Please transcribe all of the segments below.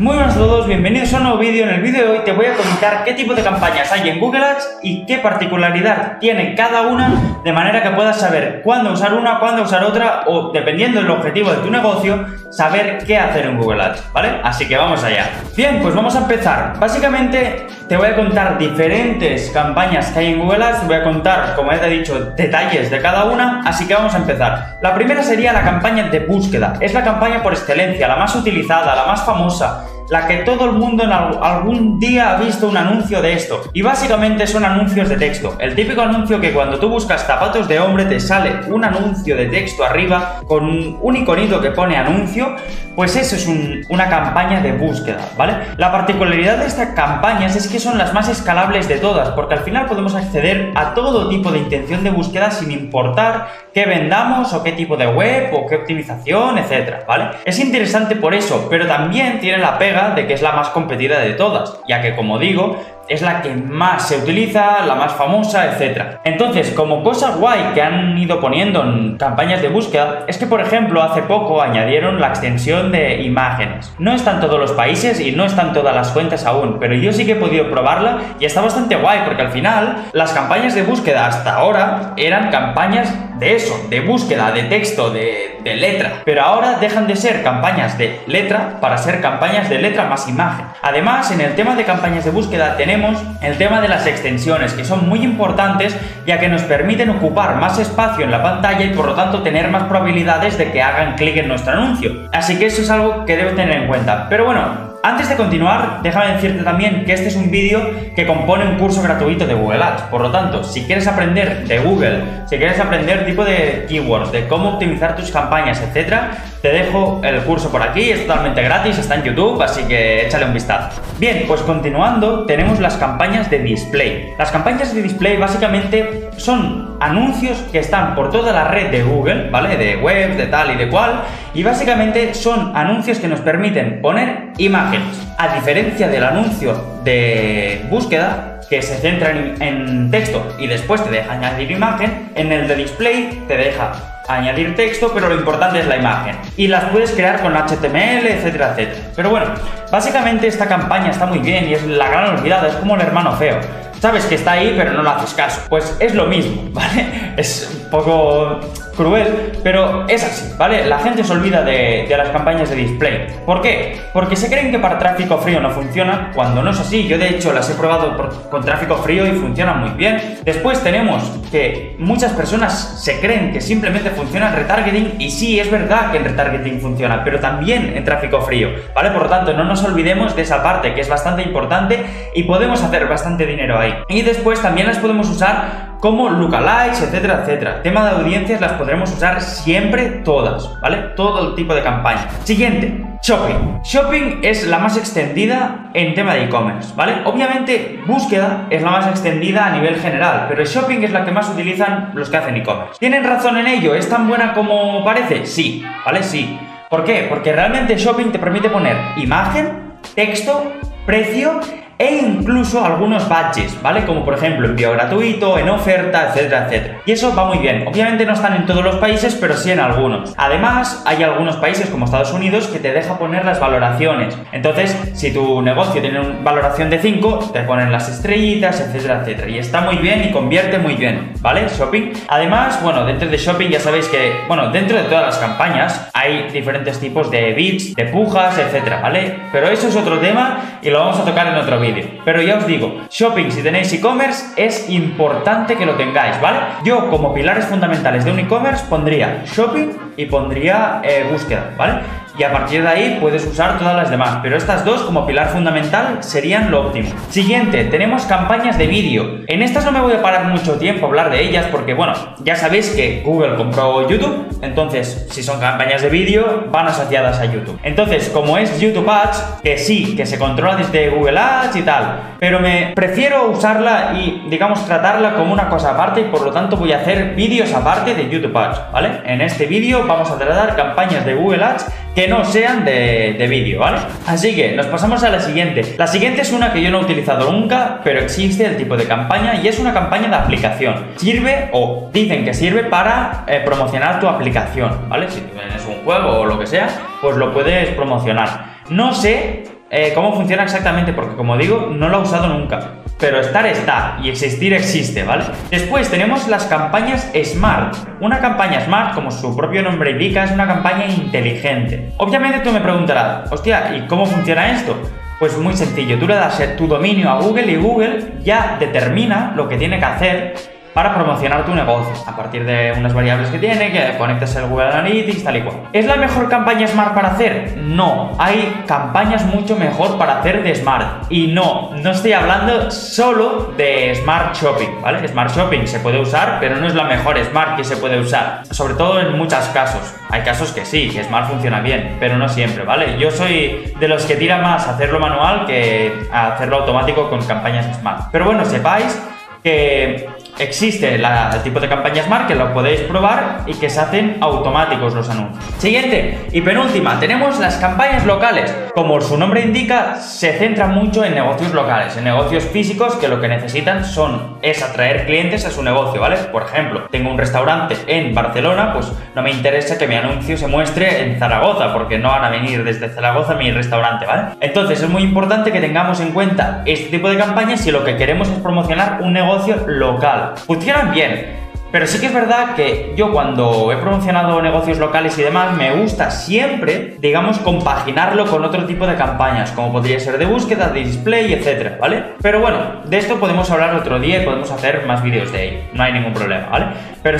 Muy buenas a todos, bienvenidos a un nuevo vídeo. En el vídeo de hoy te voy a contar qué tipo de campañas hay en Google Ads y qué particularidad tiene cada una, de manera que puedas saber cuándo usar una, cuándo usar otra o, dependiendo del objetivo de tu negocio, saber qué hacer en Google Ads, ¿vale? Así que vamos allá. Bien, pues vamos a empezar. Básicamente te voy a contar diferentes campañas que hay en Google Ads, voy a contar, como ya te he dicho, detalles de cada una, así que vamos a empezar. La primera sería la campaña de búsqueda. Es la campaña por excelencia, la más utilizada, la más famosa la que todo el mundo en algún día ha visto un anuncio de esto. Y básicamente son anuncios de texto. El típico anuncio que cuando tú buscas zapatos de hombre te sale un anuncio de texto arriba con un iconito que pone anuncio, pues eso es una campaña de búsqueda, ¿vale? La particularidad de estas campañas es que son las más escalables de todas, porque al final podemos acceder a todo tipo de intención de búsqueda sin importar qué vendamos o qué tipo de web o qué optimización, etcétera, ¿vale? Es interesante por eso, pero también tiene la pega de que es la más competida de todas, ya que como digo, es la que más se utiliza, la más famosa, etc. Entonces, como cosa guay que han ido poniendo en campañas de búsqueda, es que por ejemplo hace poco añadieron la extensión de imágenes. No está en todos los países y no están todas las cuentas aún, pero yo sí que he podido probarla y está bastante guay porque al final las campañas de búsqueda hasta ahora eran campañas de eso, de búsqueda, de texto, de, de letra. Pero ahora dejan de ser campañas de letra para ser campañas de letra más imagen. Además, en el tema de campañas de búsqueda tenemos el tema de las extensiones, que son muy importantes ya que nos permiten ocupar más espacio en la pantalla y por lo tanto tener más probabilidades de que hagan clic en nuestro anuncio. Así que eso es algo que debes tener en cuenta. Pero bueno, antes de continuar, déjame decirte también que este es un vídeo que compone un curso gratuito de Google Ads. Por lo tanto, si quieres aprender de Google, si quieres aprender tipo de keywords, de cómo optimizar tus campañas, etcétera, te dejo el curso por aquí, es totalmente gratis, está en YouTube, así que échale un vistazo. Bien, pues continuando, tenemos las campañas de display. Las campañas de display básicamente son anuncios que están por toda la red de Google, ¿vale? De web, de tal y de cual, y básicamente son anuncios que nos permiten poner imágenes a diferencia del anuncio de búsqueda, que se centra en, texto y después te deja añadir imagen, en el de display te deja añadir texto, pero lo importante es la imagen. Y las puedes crear con HTML, etcétera, etcétera. Pero bueno, básicamente esta campaña está muy bien y es la gran olvidada, es como el hermano feo. Sabes que está ahí, pero no le haces caso. Pues es lo mismo, ¿vale? Es un poco cruel, pero es así, ¿vale? La gente se olvida de, las campañas de display. ¿Por qué? Porque se creen que para tráfico frío no funciona, cuando no es así. Yo de hecho las he probado con tráfico frío y funcionan muy bien. Después tenemos que muchas personas se creen que simplemente funciona en retargeting y sí, es verdad que en retargeting funciona, pero también en tráfico frío, ¿vale? Por lo tanto, no nos olvidemos de esa parte que es bastante importante y podemos hacer bastante dinero ahí. Y después también las podemos usar como lookalikes, etcétera, etcétera. Tema de audiencias las podremos usar siempre todas, ¿vale? Todo el tipo de campaña. Siguiente, shopping. Shopping es la más extendida en tema de e-commerce, ¿vale? Obviamente, búsqueda es la más extendida a nivel general, pero shopping es la que más utilizan los que hacen e-commerce. ¿Tienen razón en ello? ¿Es tan buena como parece? Sí, ¿vale? Sí. ¿Por qué? Porque realmente shopping te permite poner imagen, texto, precio e incluso algunos badges, ¿vale? Como por ejemplo envío gratuito, en oferta, etcétera, etcétera. Y eso va muy bien. Obviamente no están en todos los países, pero sí en algunos. Además, hay algunos países como Estados Unidos que te deja poner las valoraciones. Entonces, si tu negocio tiene una valoración de 5, te ponen las estrellitas, etcétera, etcétera. Y está muy bien y convierte muy bien, ¿vale? Shopping. Además, bueno, dentro de shopping ya sabéis que, bueno, dentro de todas las campañas hay diferentes tipos de bits, de pujas, etcétera, ¿vale? Pero eso es otro tema y lo vamos a tocar en otro vídeo. Pero ya os digo, shopping si tenéis e-commerce es importante que lo tengáis, ¿vale? Yo como pilares fundamentales de un e-commerce pondría shopping y pondría eh, búsqueda, ¿vale? Y a partir de ahí puedes usar todas las demás, pero estas dos como pilar fundamental serían lo óptimo. Siguiente, tenemos campañas de vídeo. En estas no me voy a parar mucho tiempo a hablar de ellas porque bueno, ya sabéis que Google compró YouTube, entonces si son campañas de vídeo van asociadas a YouTube. Entonces, como es YouTube Ads, que sí, que se controla desde Google Ads y tal, pero me prefiero usarla y digamos tratarla como una cosa aparte y por lo tanto voy a hacer vídeos aparte de YouTube Ads, ¿vale? En este vídeo vamos a tratar campañas de Google Ads que no sean de, vídeo, ¿vale? Así que nos pasamos a la siguiente. La siguiente es una que yo no he utilizado nunca, pero existe el tipo de campaña y es una campaña de aplicación. Sirve o dicen que sirve para eh, promocionar tu aplicación, ¿vale? Si tienes un juego o lo que sea, pues lo puedes promocionar. No sé eh, cómo funciona exactamente, porque como digo, no lo he usado nunca. Pero estar está y existir existe, ¿vale? Después tenemos las campañas Smart. Una campaña Smart, como su propio nombre indica, es una campaña inteligente. Obviamente tú me preguntarás, hostia, ¿y cómo funciona esto? Pues muy sencillo, tú le das tu dominio a Google y Google ya determina lo que tiene que hacer para promocionar tu negocio a partir de unas variables que tiene, que conectas el Google Analytics, tal y cual. ¿Es la mejor campaña Smart para hacer? No, hay campañas mucho mejor para hacer de Smart. Y no, no estoy hablando solo de Smart Shopping, ¿vale? Smart Shopping se puede usar, pero no es la mejor Smart que se puede usar. Sobre todo en muchos casos. Hay casos que sí, que Smart funciona bien, pero no siempre, ¿vale? Yo soy de los que tira más hacerlo manual que hacerlo automático con campañas Smart. Pero bueno, sepáis que existe el tipo de campañas Smart que lo podéis probar y que se hacen automáticos los anuncios. Siguiente y penúltima, tenemos las campañas locales. Como su nombre indica, se centra mucho en negocios locales, en negocios físicos que lo que necesitan son es atraer clientes a su negocio, ¿vale? Por ejemplo, tengo un restaurante en Barcelona, pues no me interesa que mi anuncio se muestre en Zaragoza, porque no van a venir desde Zaragoza a mi restaurante, ¿vale? Entonces es muy importante que tengamos en cuenta este tipo de campañas si lo que queremos es promocionar un negocio local. Funcionan bien, pero sí que es verdad que yo cuando he promocionado negocios locales y demás, me gusta siempre, digamos, compaginarlo con otro tipo de campañas, como podría ser de búsqueda, de display, etcétera, ¿vale? Pero bueno, de esto podemos hablar otro día y podemos hacer más vídeos de ahí, no hay ningún problema, ¿vale? Pero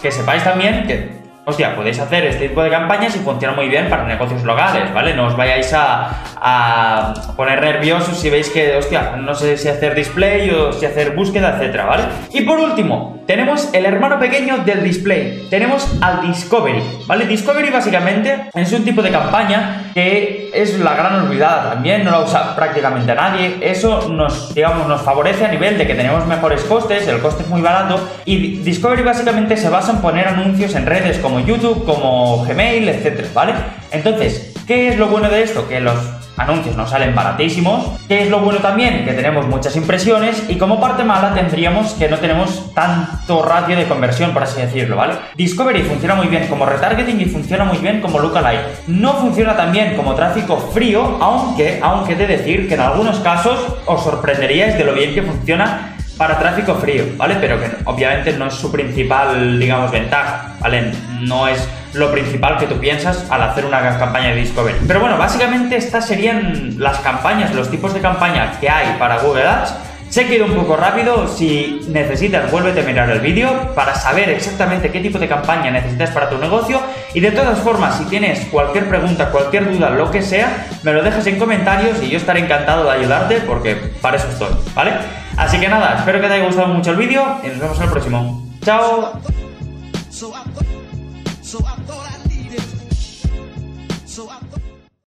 que sepáis también que hostia, podéis hacer este tipo de campañas y funciona muy bien para negocios locales, ¿vale? No os vayáis a, poner nerviosos si veis que, hostia, no sé si hacer display o si hacer búsqueda, etcétera, ¿vale? Y por último, tenemos el hermano pequeño del display. Tenemos al Discovery, ¿vale? Discovery básicamente es un tipo de campaña que es la gran olvidada también, no la usa prácticamente nadie. Eso nos, digamos, nos favorece a nivel de que tenemos mejores costes, el coste es muy barato y Discovery básicamente se basa en poner anuncios en redes como YouTube, como Gmail, etcétera, ¿vale? Entonces, ¿qué es lo bueno de esto? Que los anuncios nos salen baratísimos. ¿Qué es lo bueno también? Que tenemos muchas impresiones y como parte mala tendríamos que no tenemos tanto ratio de conversión, por así decirlo, ¿vale? Discovery funciona muy bien como retargeting y funciona muy bien como lookalike. No funciona tan bien como tráfico frío, aunque, aunque de decir que en algunos casos os sorprenderíais de lo bien que funciona para tráfico frío, ¿vale? Pero que obviamente no es su principal, digamos, ventaja, ¿vale? No es lo principal que tú piensas al hacer una campaña de Discovery. Pero bueno, básicamente estas serían las campañas, los tipos de campañas que hay para Google Ads. Sé que he ido un poco rápido, si necesitas vuélvete a mirar el vídeo para saber exactamente qué tipo de campaña necesitas para tu negocio y de todas formas si tienes cualquier pregunta, cualquier duda, lo que sea, me lo dejas en comentarios y yo estaré encantado de ayudarte porque para eso estoy, ¿vale? Así que nada, espero que te haya gustado mucho el vídeo y nos vemos en el próximo. ¡Chao!